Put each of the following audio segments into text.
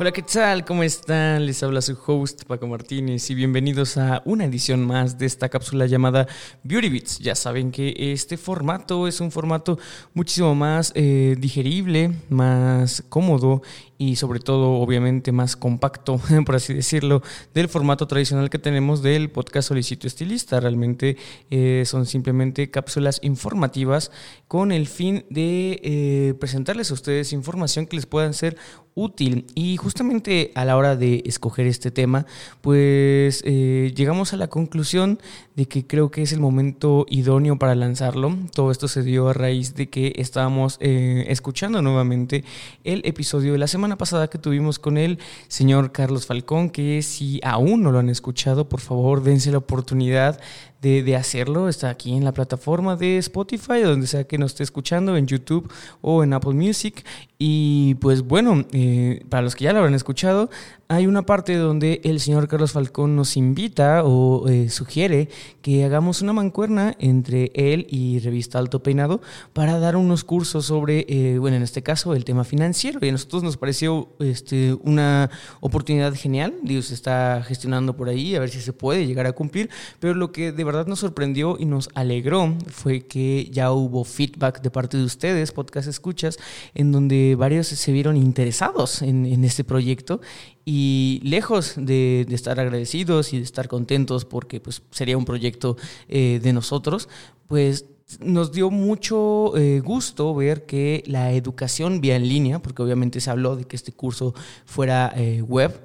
Hola, ¿qué tal? ¿Cómo están? Les habla su host Paco Martínez y bienvenidos a una edición más de esta cápsula llamada Beauty Bits. Ya saben que este formato es un formato muchísimo más eh, digerible, más cómodo y sobre todo obviamente más compacto, por así decirlo, del formato tradicional que tenemos del podcast Solicito Estilista. Realmente eh, son simplemente cápsulas informativas con el fin de eh, presentarles a ustedes información que les puedan ser útil. Y justamente a la hora de escoger este tema, pues eh, llegamos a la conclusión de que creo que es el momento idóneo para lanzarlo. Todo esto se dio a raíz de que estábamos escuchando nuevamente el episodio de la semana pasada que tuvimos con el señor Carlos Falcón, que si aún no lo han escuchado, por favor dense la oportunidad de, hacerlo. Está aquí en la plataforma de Spotify, donde sea que nos esté escuchando, en YouTube o en Apple Music. Y pues bueno, eh, para los que ya lo habrán escuchado, hay una parte donde el señor Carlos Falcón nos invita o eh, sugiere que hagamos una mancuerna entre él y Revista Alto Peinado para dar unos cursos sobre, eh, bueno, en este caso, el tema financiero. Y a nosotros nos pareció este, una oportunidad genial. Dios está gestionando por ahí, a ver si se puede llegar a cumplir. Pero lo que de verdad nos sorprendió y nos alegró fue que ya hubo feedback de parte de ustedes, podcast escuchas, en donde varios se vieron interesados en, este proyecto y lejos de, estar agradecidos y de estar contentos porque pues, sería un proyecto eh, de nosotros, pues nos dio mucho eh, gusto ver que la educación vía en línea, porque obviamente se habló de que este curso fuera eh, web,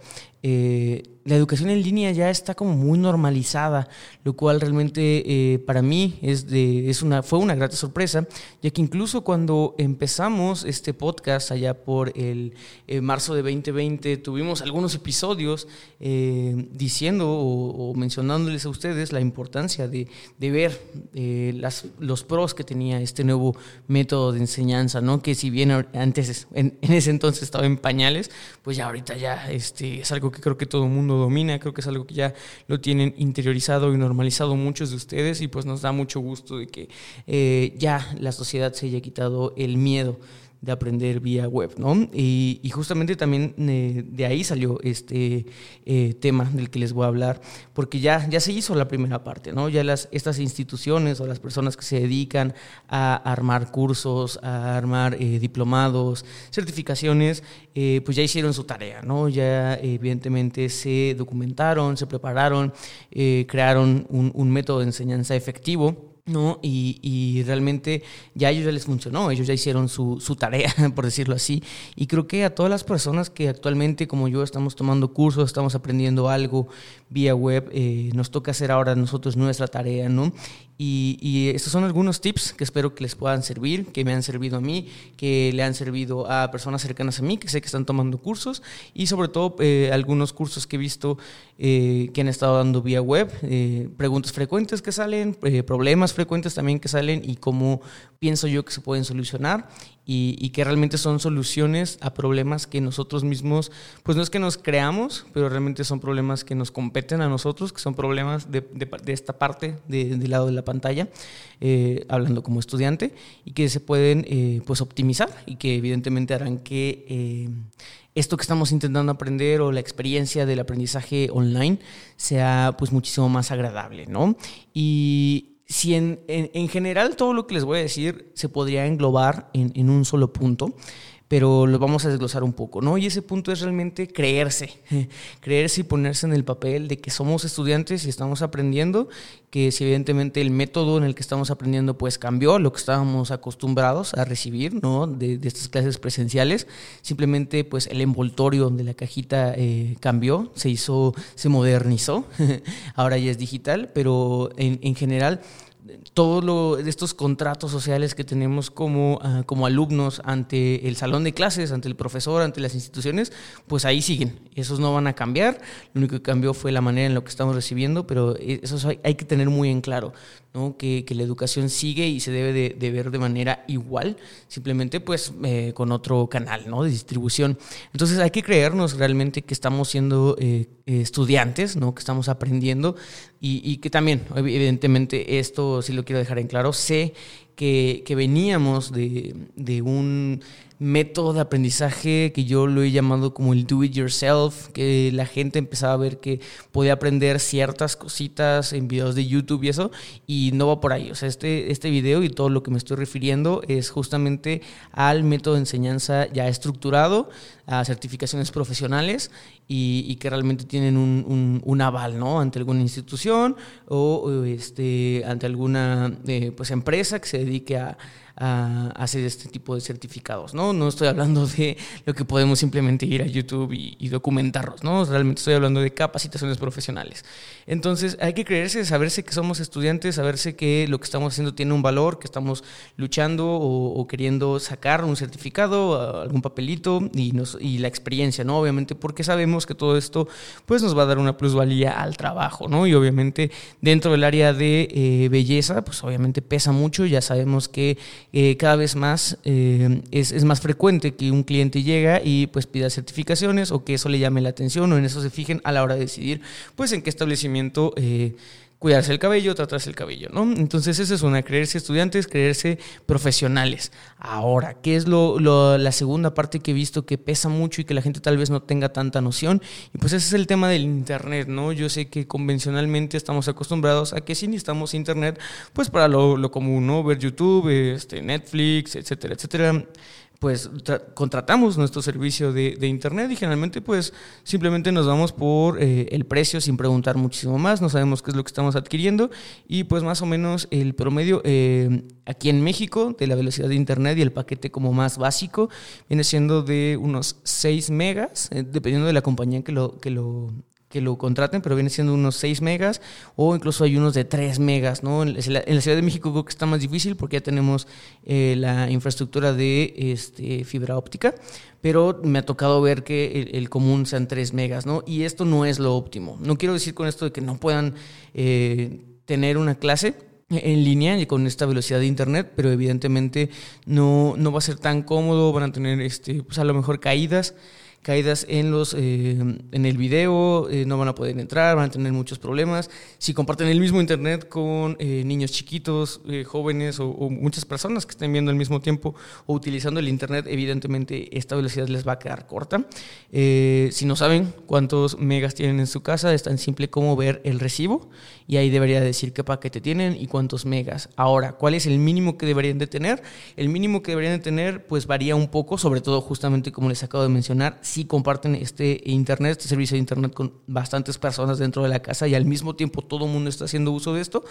eh, la educación en línea ya está como muy normalizada, lo cual realmente eh, para mí es de, es una, fue una grata sorpresa, ya que incluso cuando empezamos este podcast allá por el eh, marzo de 2020, tuvimos algunos episodios diciendo o, mencionándoles a ustedes la importancia de, de ver las, los pros que tenía este nuevo método de enseñanza, ¿no? que si bien antes, en, en ese entonces estaba en pañales, pues ya ahorita ya este, es algo que creo que todo el mundo domina, creo que es algo que ya lo tienen interiorizado y normalizado muchos de ustedes y pues nos da mucho gusto de que eh, ya la sociedad se haya quitado el miedo de aprender vía web, ¿no? Y, justamente también eh, de ahí salió este eh, tema del que les voy a hablar, porque ya, ya se hizo la primera parte, ¿no? Ya las, estas instituciones o las personas que se dedican a armar cursos, a armar eh, diplomados, certificaciones, pues ya hicieron su tarea, ¿no? Ya evidentemente se documentaron, se prepararon, crearon un método de enseñanza efectivo ¿no? Y, y, realmente ya a ellos ya les funcionó, ellos ya hicieron su, su, tarea, por decirlo así. Y creo que a todas las personas que actualmente, como yo, estamos tomando cursos, estamos aprendiendo algo vía web, eh, nos toca hacer ahora nosotros nuestra tarea, ¿no? Y, estos son algunos tips que espero que les puedan servir, que me han servido a mí, que le han servido a personas cercanas a mí, que sé que están tomando cursos y sobre todo eh, algunos cursos que he visto eh, que han estado dando vía web, eh, preguntas frecuentes que salen, problemas frecuentes también que salen y cómo pienso yo que se pueden solucionar y, que realmente son soluciones a problemas que nosotros mismos, pues no es que nos creamos, pero realmente son problemas que nos competen a nosotros, que son problemas de, esta parte del lado de la pantalla, eh, hablando como estudiante, y que se pueden eh, pues optimizar y que evidentemente harán que eh, esto que estamos intentando aprender o la experiencia del aprendizaje online sea pues muchísimo más agradable, ¿no? Y si en, en, general todo lo que les voy a decir se podría englobar en, en, un solo punto, pero lo vamos a desglosar un poco, ¿no? Y ese punto es realmente creerse, creerse y ponerse en el papel de que somos estudiantes y estamos aprendiendo, que si evidentemente el método en el que estamos aprendiendo pues cambió, lo que estábamos acostumbrados a recibir, ¿no? De, estas clases presenciales, simplemente pues el envoltorio de la cajita eh, cambió, se hizo, se modernizó, ahora ya es digital, pero en, en general todos estos contratos sociales que tenemos como, ah, como alumnos ante el salón de clases, ante el profesor, ante las instituciones, pues ahí siguen. Esos no van a cambiar. Lo único que cambió fue la manera en la que estamos recibiendo, pero eso hay, hay que tener muy en claro. ¿no? Que, que, la educación sigue y se debe de, de ver de manera igual, simplemente pues eh, con otro canal ¿no? de distribución. Entonces hay que creernos realmente que estamos siendo eh, estudiantes, ¿no? que estamos aprendiendo y, y, que también, evidentemente, esto sí lo quiero dejar en claro, sé que, que veníamos de, de un método de aprendizaje que yo lo he llamado como el do it yourself, que la gente empezaba a ver que podía aprender ciertas cositas en videos de YouTube y eso, y no va por ahí. O sea, este, este video y todo lo que me estoy refiriendo es justamente al método de enseñanza ya estructurado, a certificaciones profesionales y, y que realmente tienen un, un, aval, ¿no? Ante alguna institución o, este, ante alguna eh, pues, empresa que se dedique a hacer este tipo de certificados, ¿no? No estoy hablando de lo que podemos simplemente ir a YouTube y, y documentarlos, ¿no? Realmente estoy hablando de capacitaciones profesionales. Entonces, hay que creerse, saberse que somos estudiantes, saberse que lo que estamos haciendo tiene un valor, que estamos luchando o, o queriendo sacar un certificado, algún papelito y, nos, y la experiencia, ¿no? Obviamente, porque sabemos que todo esto, pues, nos va a dar una plusvalía al trabajo, ¿no? Y obviamente, dentro del área de eh, belleza, pues, obviamente pesa mucho, ya sabemos que eh, cada vez más eh, es, es, más frecuente que un cliente llega y pues pida certificaciones o que eso le llame la atención o en eso se fijen a la hora de decidir pues en qué establecimiento eh, cuidarse el cabello, tratarse el cabello, ¿no? Entonces eso es una, creerse estudiantes, creerse profesionales. Ahora, ¿qué es lo, lo, la segunda parte que he visto que pesa mucho y que la gente tal vez no tenga tanta noción? Y pues ese es el tema del Internet, ¿no? Yo sé que convencionalmente estamos acostumbrados a que sí necesitamos Internet, pues para lo, lo común, ¿no? Ver YouTube, este, Netflix, etcétera, etcétera pues contratamos nuestro servicio de, de, internet y generalmente pues simplemente nos vamos por eh, el precio sin preguntar muchísimo más, no sabemos qué es lo que estamos adquiriendo y pues más o menos el promedio eh, aquí en México de la velocidad de internet y el paquete como más básico viene siendo de unos 6 megas, eh, dependiendo de la compañía que lo, que lo que lo contraten, pero viene siendo unos 6 megas o incluso hay unos de 3 megas, ¿no? En la, Ciudad de México creo que está más difícil porque ya tenemos eh, la infraestructura de este, fibra óptica, pero me ha tocado ver que el, el, común sean 3 megas, ¿no? Y esto no es lo óptimo. No quiero decir con esto de que no puedan eh, tener una clase, en línea y con esta velocidad de internet, pero evidentemente no, no va a ser tan cómodo, van a tener este, pues a lo mejor caídas caídas en, los, eh, en el video, eh, no van a poder entrar, van a tener muchos problemas. Si comparten el mismo internet con eh, niños chiquitos, jóvenes o, o, muchas personas que estén viendo al mismo tiempo o utilizando el internet, evidentemente esta velocidad les va a quedar corta. Si no saben cuántos megas tienen en su casa, es tan simple como ver el recibo y ahí debería decir qué paquete tienen y cuántos megas. Ahora, ¿cuál es el mínimo que deberían de tener? El mínimo que deberían de tener pues varía un poco, sobre todo justamente como les acabo de mencionar, si comparten este internet, este servicio de internet con bastantes personas dentro de la casa y al mismo tiempo todo el mundo está haciendo uso de esto.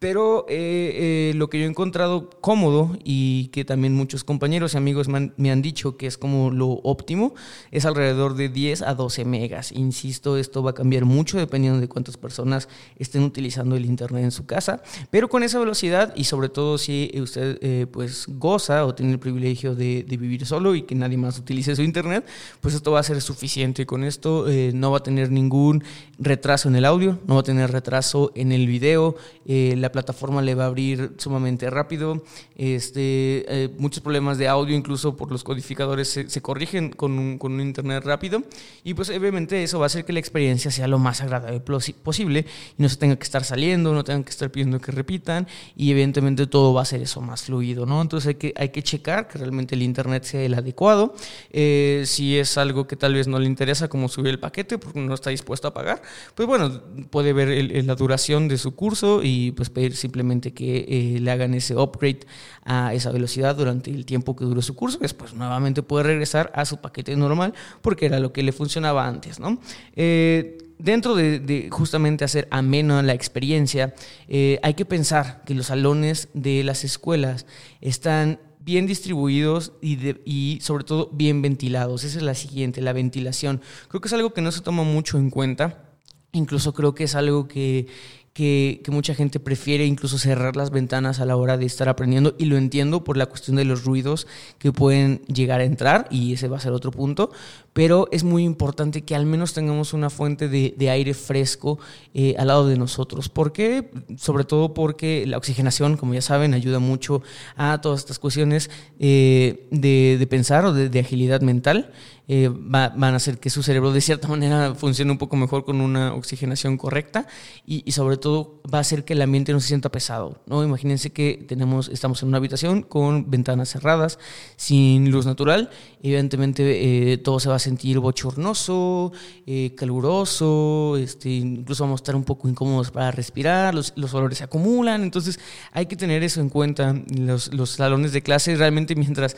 Pero eh, eh, lo que yo he encontrado cómodo y que también muchos compañeros y amigos me han, me han, dicho que es como lo óptimo es alrededor de 10 a 12 megas. Insisto, esto va a cambiar mucho dependiendo de cuántas personas estén utilizando el internet en su casa, pero con esa velocidad y sobre todo si usted eh, pues goza o tiene el privilegio de, de, vivir solo y que nadie más utilice su internet, pues esto va a ser suficiente. Con esto eh, no va a tener ningún retraso en el audio, no va a tener retraso en el video, eh, la plataforma le va a abrir sumamente rápido, este, eh, muchos problemas de audio incluso por los codificadores se, se corrigen con un, con un, internet rápido y pues obviamente eso va a hacer que la experiencia sea lo más agradable posible y no se tenga que estar saliendo, no tengan que estar pidiendo que repitan y evidentemente todo va a ser eso más fluido, ¿no? Entonces hay que, hay que checar que realmente el internet sea el adecuado, eh, si es algo que tal vez no le interesa como subir el paquete porque no está dispuesto a pagar, pues bueno, puede ver el, el, la duración de su curso y pues pedir simplemente que eh, le hagan ese upgrade a esa velocidad durante el tiempo que dure su curso, después nuevamente puede regresar a su paquete normal porque era lo que le funcionaba antes, ¿no? Eh, dentro de, de, justamente hacer ameno la experiencia, eh, hay que pensar que los salones de las escuelas están bien distribuidos y, de, y, sobre todo bien ventilados. Esa es la siguiente, la ventilación. Creo que es algo que no se toma mucho en cuenta. Incluso creo que es algo que, que, mucha gente prefiere incluso cerrar las ventanas a la hora de estar aprendiendo y lo entiendo por la cuestión de los ruidos que pueden llegar a entrar y ese va a ser otro punto, pero es muy importante que al menos tengamos una fuente de, aire fresco eh, al lado de nosotros. ¿Por qué? Sobre todo porque la oxigenación, como ya saben, ayuda mucho a todas estas cuestiones eh, de, pensar o de agilidad mental. Eh, van a hacer que su cerebro de cierta manera funcione un poco mejor con una oxigenación correcta y, sobre todo va a hacer que el ambiente no se sienta pesado. ¿no? Imagínense que tenemos, estamos en una habitación con ventanas cerradas, sin luz natural, evidentemente todo se va sentir bochornoso, eh, caluroso, este, incluso vamos a estar un poco incómodos para respirar, los, los olores se acumulan, entonces hay que tener eso en cuenta. Los, los salones de clase realmente mientras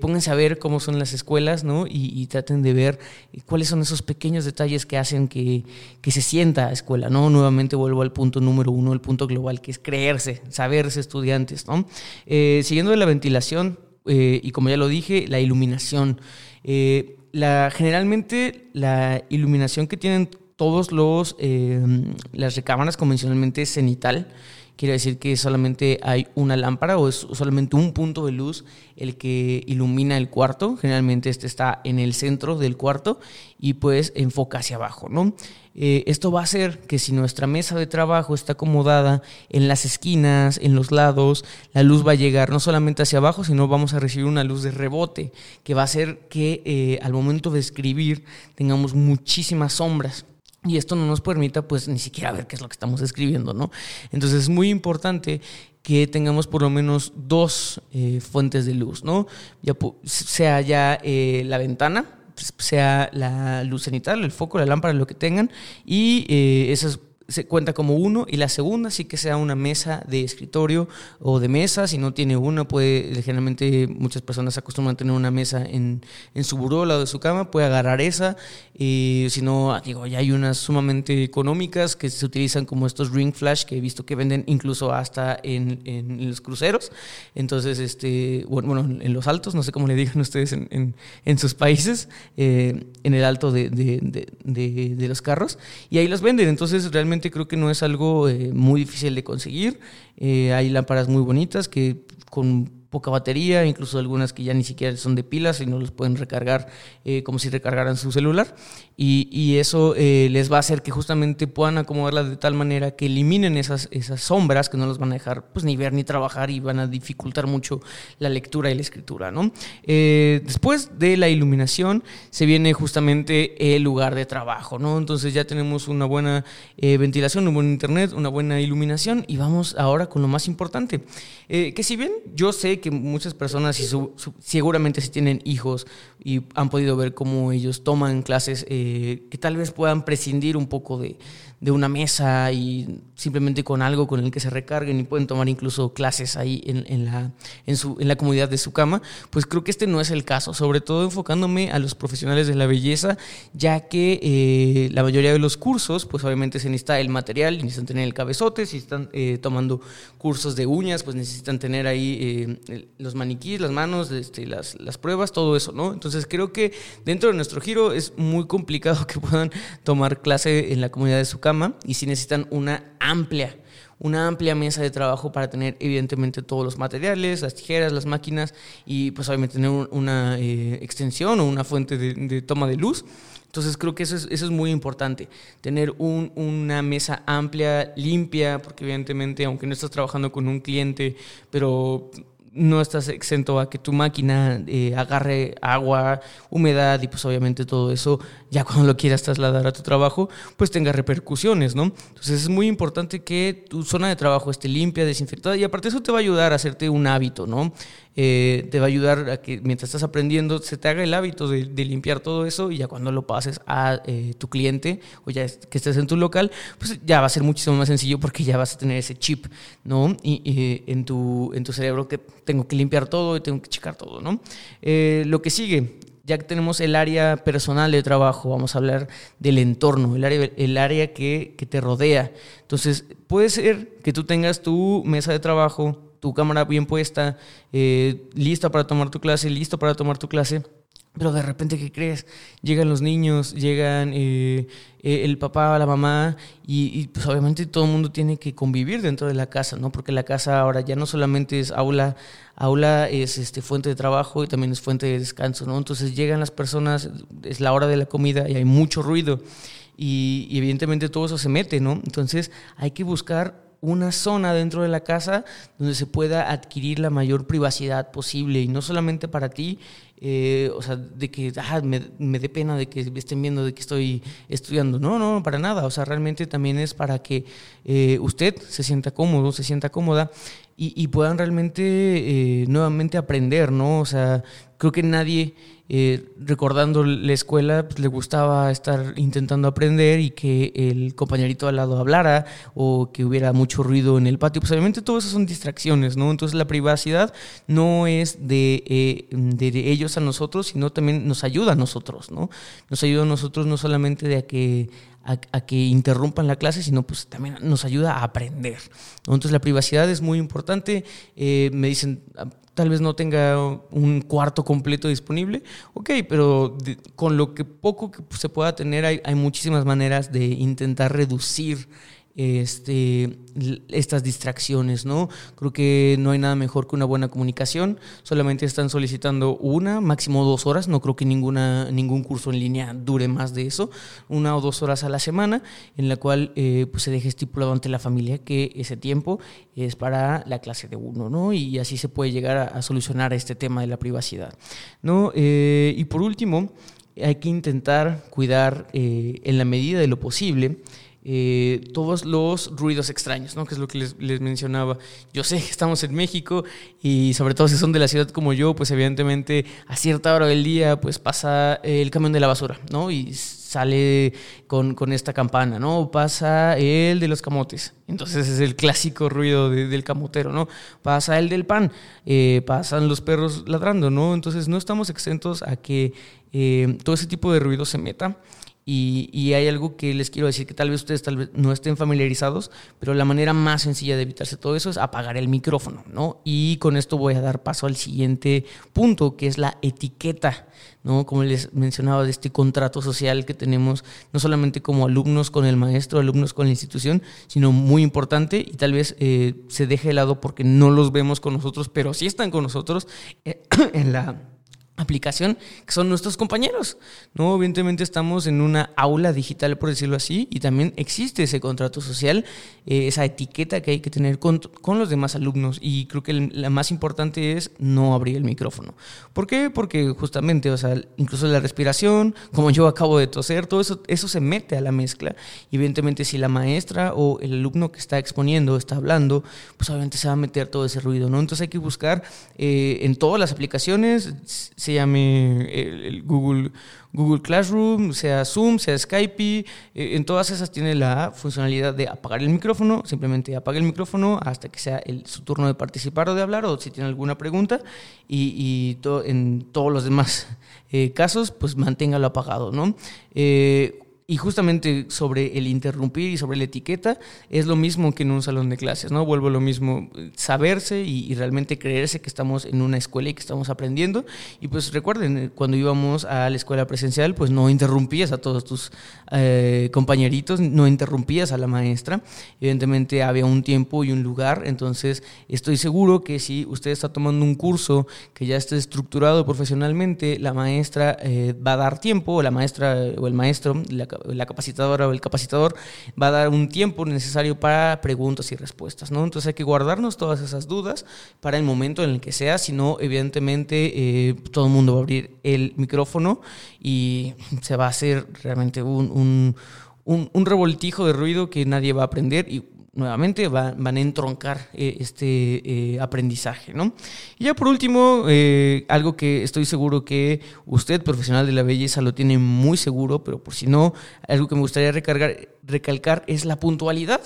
pónganse a ver cómo son las escuelas ¿no? y traten de ver cuáles son esos pequeños detalles que hacen que, se sienta escuela, ¿no? Nuevamente vuelvo al punto número uno, el punto global, que es creerse, saberse estudiantes, ¿no? Eh, siguiendo de la ventilación, eh, y como ya lo dije, la iluminación. Eh, la, generalmente la iluminación que tienen todos los las recámaras convencionalmente es cenital quiere decir que solamente hay una lámpara o es solamente un punto de luz el que ilumina el cuarto. Generalmente este está en el centro del cuarto y pues enfoca hacia abajo, ¿no? Eh, esto va a hacer que si nuestra mesa de trabajo está acomodada en las esquinas, en los lados, la luz va a llegar no solamente hacia abajo, sino vamos a recibir una luz de rebote que va a hacer que eh, al momento de escribir tengamos muchísimas sombras y esto no nos permita pues ni siquiera ver qué es lo que estamos escribiendo, ¿no? Entonces es muy importante que tengamos por lo menos dos eh, fuentes de luz, ¿no? Ya, sea ya eh, la ventana, sea la luz cenital, el foco, la lámpara, lo que tengan, y eh, esas se cuenta como uno y la segunda sí que sea una mesa de escritorio o de mesa, si no tiene una puede, generalmente muchas personas acostumbran tener una mesa en, en su buró al lado de su cama, puede agarrar esa, y si no, digo, ya hay unas sumamente económicas que se utilizan como estos ring flash que he visto que venden incluso hasta en, en los cruceros, entonces, este, bueno, en los altos, no sé cómo le digan ustedes en, en, sus países, eh, en el alto de, de, de, de los carros, y ahí los venden, entonces realmente creo que no es algo eh, muy difícil de conseguir. Eh, hay lámparas muy bonitas que con poca batería, incluso algunas que ya ni siquiera son de pilas y no los pueden recargar eh, como si recargaran su celular. Y, eso eh, les va a hacer que justamente puedan acomodarla de tal manera que eliminen esas, esas sombras que no los van a dejar pues, ni ver ni trabajar y van a dificultar mucho la lectura y la escritura. ¿no? Eh, después de la iluminación se viene justamente el lugar de trabajo. ¿no? Entonces ya tenemos una buena ventilación, un buen internet, una buena iluminación y vamos ahora con lo más importante. que si bien yo sé que muchas personas, y seguramente si tienen hijos y han podido ver cómo ellos toman clases, eh, que tal vez puedan prescindir un poco de, de una mesa y simplemente con algo con el que se recarguen y pueden tomar incluso clases ahí en, en, la, en, su, en la comunidad de su cama, pues creo que este no es el caso, sobre todo enfocándome a los profesionales de la belleza, ya que eh, la mayoría de los cursos, pues obviamente se necesita el material, necesitan tener el cabezote, si están eh, tomando cursos de uñas, pues necesitan tener ahí eh, los maniquíes, las manos, este, las, las pruebas, todo eso, ¿no? Entonces creo que dentro de nuestro giro es muy complicado que puedan tomar clase en la comunidad de su cama y si necesitan una amplia, una amplia mesa de trabajo para tener evidentemente todos los materiales, las tijeras, las máquinas y pues obviamente tener una eh, extensión o una fuente de, toma de luz. Entonces creo que eso es, eso es muy importante, tener una mesa amplia, limpia, porque evidentemente aunque no estás trabajando con un cliente, pero no estás exento a que tu máquina eh, agarre agua, humedad y pues obviamente todo eso, ya cuando lo quieras trasladar a tu trabajo, pues tenga repercusiones, ¿no? Entonces es muy importante que tu zona de trabajo esté limpia, desinfectada y aparte eso te va a ayudar a hacerte un hábito, ¿no? Eh, te va a ayudar a que mientras estás aprendiendo se te haga el hábito de, limpiar todo eso y ya cuando lo pases a eh, tu cliente o ya que estés en tu local, pues ya va a ser muchísimo más sencillo porque ya vas a tener ese chip, ¿no? Y, en, tu, en tu cerebro que tengo que limpiar todo y tengo que checar todo, ¿no? Eh, lo que sigue, ya que tenemos el área personal de trabajo, vamos a hablar del entorno, el área, el área que, que, te rodea. Entonces, puede ser que tú tengas tu mesa de trabajo, tu cámara bien puesta, eh, lista para tomar tu clase, listo para tomar tu clase, Pero de repente, ¿qué crees? Llegan los niños, llegan eh, eh, el papá, la mamá, y, pues obviamente todo el mundo tiene que convivir dentro de la casa, ¿no? Porque la casa ahora ya no solamente es aula, aula es este, fuente de trabajo y también es fuente de descanso, ¿no? Entonces llegan las personas, es la hora de la comida y hay mucho ruido. Y, y evidentemente todo eso se mete, ¿no? Entonces hay que buscar una zona dentro de la casa donde se pueda adquirir la mayor privacidad posible y no solamente para ti, eh, o sea, de que ah, me, me dé pena de que estén viendo de que estoy estudiando. No, no, para nada. O sea, realmente también es para que eh, usted se sienta cómodo, se sienta cómoda y, puedan realmente eh, nuevamente aprender, ¿no? O sea, creo que nadie eh, recordando la escuela, pues, le gustaba estar intentando aprender y que el compañerito al lado hablara o que hubiera mucho ruido en el patio. Pues obviamente todo eso son distracciones, ¿no? Entonces la privacidad no es de, eh, de ellos a nosotros, sino también nos ayuda a nosotros, ¿no? Nos ayuda a nosotros no solamente de a que a, que interrumpan la clase, sino pues también nos ayuda a aprender. Entonces la privacidad es muy importante. Eh, me dicen, ah, tal vez no tenga un cuarto completo disponible, ok, pero con lo que poco que se pueda tener hay, hay muchísimas maneras de intentar reducir este, estas distracciones, ¿no? Creo que no hay nada mejor que una buena comunicación. Solamente están solicitando una, máximo dos horas. No creo que ninguna, ningún curso en línea dure más de eso. Una o dos horas a la semana, en la cual eh, pues se deje estipulado ante la familia que ese tiempo es para la clase de uno, ¿no? Y así se puede llegar a, solucionar este tema de la privacidad, ¿no? Eh, y por último, hay que intentar cuidar eh, en la medida de lo posible eh, todos los ruidos extraños, ¿no? que es lo que les, mencionaba. Yo sé que estamos en México y sobre todo si son de la ciudad como yo, pues evidentemente a cierta hora del día pues pasa el camión de la basura, ¿no? Y sale con, con esta campana, ¿no? Pasa el de los camotes. Entonces es el clásico ruido del camotero, ¿no? Pasa el del pan, eh, pasan los perros ladrando, ¿no? Entonces no estamos exentos a que eh, todo ese tipo de ruido se meta. Y, hay algo que les quiero decir que tal vez ustedes tal vez no estén familiarizados, pero la manera más sencilla de evitarse todo eso es apagar el micrófono, ¿no? Y con esto voy a dar paso al siguiente punto, que es la etiqueta, ¿no? Como les mencionaba, de este contrato social que tenemos, no solamente como alumnos con el maestro, alumnos con la institución, sino muy importante y tal vez eh, se deje de lado porque no los vemos con nosotros, pero sí están con nosotros eh, en la aplicación que son nuestros compañeros. No, evidentemente estamos en una aula digital, por decirlo así, y también existe ese contrato social, eh, esa etiqueta que hay que tener con, con, los demás alumnos. Y creo que la más importante es no abrir el micrófono. ¿Por qué? Porque justamente, o sea, incluso la respiración, como yo acabo de toser, todo eso, eso se mete a la mezcla. Y evidentemente, si la maestra o el alumno que está exponiendo está hablando, pues obviamente se va a meter todo ese ruido, ¿no? Entonces hay que buscar eh, en todas las aplicaciones se llame el, Google, Google Classroom, sea Zoom, sea Skype, eh, en todas esas tiene la funcionalidad de apagar el micrófono, simplemente apague el micrófono hasta que sea su turno de participar o de hablar o si tiene alguna pregunta y, en todos los demás eh, casos pues manténgalo apagado, ¿no? Eh, y justamente sobre el interrumpir y sobre la etiqueta es lo mismo que en un salón de clases, ¿no? Vuelvo lo mismo, saberse y, realmente creerse que estamos en una escuela y que estamos aprendiendo. Y pues recuerden, eh, cuando íbamos a la escuela presencial, pues no interrumpías a todos tus eh, compañeritos, no interrumpías a la maestra. Evidentemente había un tiempo y un lugar, entonces estoy seguro que si usted está tomando un curso que ya esté estructurado profesionalmente, la maestra eh, va a dar tiempo, o la maestra o el maestro, la la capacitadora o el capacitador va a dar un tiempo necesario para preguntas y respuestas, ¿no? Entonces hay que guardarnos todas esas dudas para el momento en el que sea, si no, evidentemente eh, todo el mundo va a abrir el micrófono y se va a hacer realmente un, un, un revoltijo de ruido que nadie va a aprender y nuevamente van, a entroncar eh, este eh, aprendizaje. ¿no? Y ya por último, eh, algo que estoy seguro que usted, profesional de la belleza, lo tiene muy seguro, pero por si no, algo que me gustaría recargar, recalcar es la puntualidad.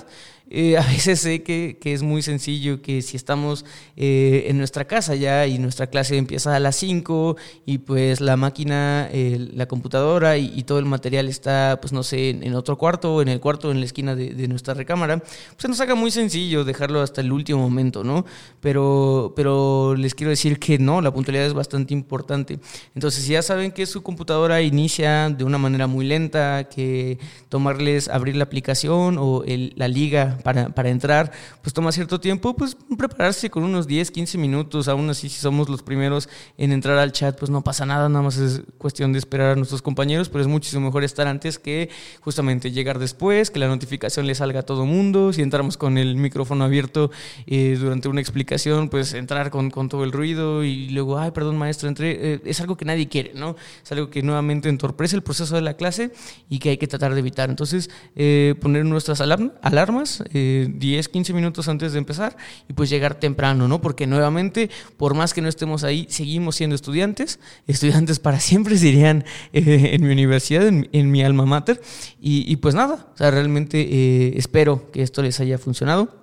Eh, a veces sé que, que, es muy sencillo, que si estamos eh, en nuestra casa ya y nuestra clase empieza a las 5 y pues la máquina, la computadora y, todo el material está, pues no sé, en, otro cuarto, en el cuarto, en la esquina de, nuestra recámara, pues se nos haga muy sencillo dejarlo hasta el último momento, ¿no? Pero, pero les quiero decir que no, la puntualidad es bastante importante. Entonces, si ya saben que su computadora inicia de una manera muy lenta, que tomarles abrir la aplicación o la liga para, para, entrar, pues toma cierto tiempo, pues prepararse con unos 10, 15 minutos, aún así si somos los primeros en entrar al chat, pues no pasa nada, nada más es cuestión de esperar a nuestros compañeros, pero es muchísimo mejor estar antes que justamente llegar después, que la notificación le salga a todo mundo, si entramos con el micrófono abierto eh, durante una explicación, pues entrar con, con, todo el ruido y luego, ay, perdón maestro, entré, eh, es algo que nadie quiere, ¿no? Es algo que nuevamente entorpece el proceso de la clase y que hay que tratar de evitar. Entonces, eh, poner nuestras alarmas 10, eh, 15 minutos antes de empezar y pues llegar temprano, ¿no? Porque nuevamente, por más que no estemos ahí, seguimos siendo estudiantes, estudiantes para siempre serían eh, en mi universidad, en, mi alma mater. Y, y, pues nada, o sea, realmente espero que esto les haya funcionado.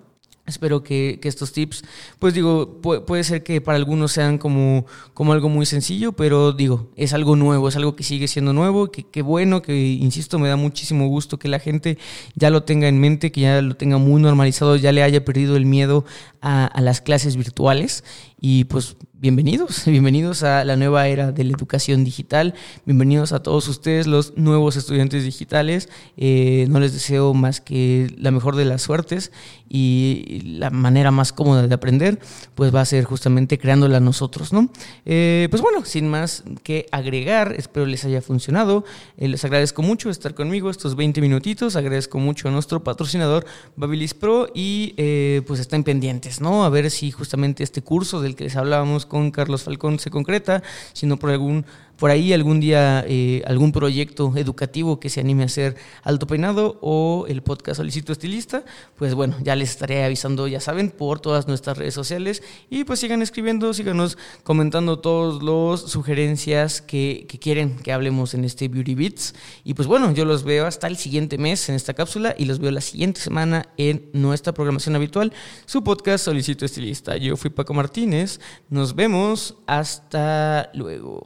Espero que, que, estos tips, pues digo, puede, ser que para algunos sean como, como algo muy sencillo, pero digo, es algo nuevo, es algo que sigue siendo nuevo, que, bueno, que insisto, me da muchísimo gusto que la gente ya lo tenga en mente, que ya lo tenga muy normalizado, ya le haya perdido el miedo a, a las clases virtuales y pues bienvenidos, bienvenidos a la nueva era de la educación digital, bienvenidos a todos ustedes, los nuevos estudiantes digitales. Eh, no les deseo más que la mejor de las suertes y la manera más cómoda de aprender, pues va a ser justamente creándola nosotros, ¿no? Eh, pues bueno, sin más que agregar, espero les haya funcionado. Eh, les agradezco mucho estar conmigo estos 20 minutitos, agradezco mucho a nuestro patrocinador Babilis Pro y pues estén pendientes, ¿no? A ver si justamente este curso del que les hablábamos con Carlos Falcón se concreta, sino por algún por ahí algún día eh, algún proyecto educativo que se anime a hacer Alto Peinado o el podcast Solicito Estilista, pues bueno, ya les estaré avisando, ya saben, por todas nuestras redes sociales y pues sigan escribiendo, síganos comentando todos los sugerencias que, que quieren que hablemos en este Beauty Beats y pues bueno, yo los veo hasta el siguiente mes en esta cápsula y los veo la siguiente semana en nuestra programación habitual, su podcast Solicito Estilista. Yo fui Paco Martínez, nos vemos, hasta luego.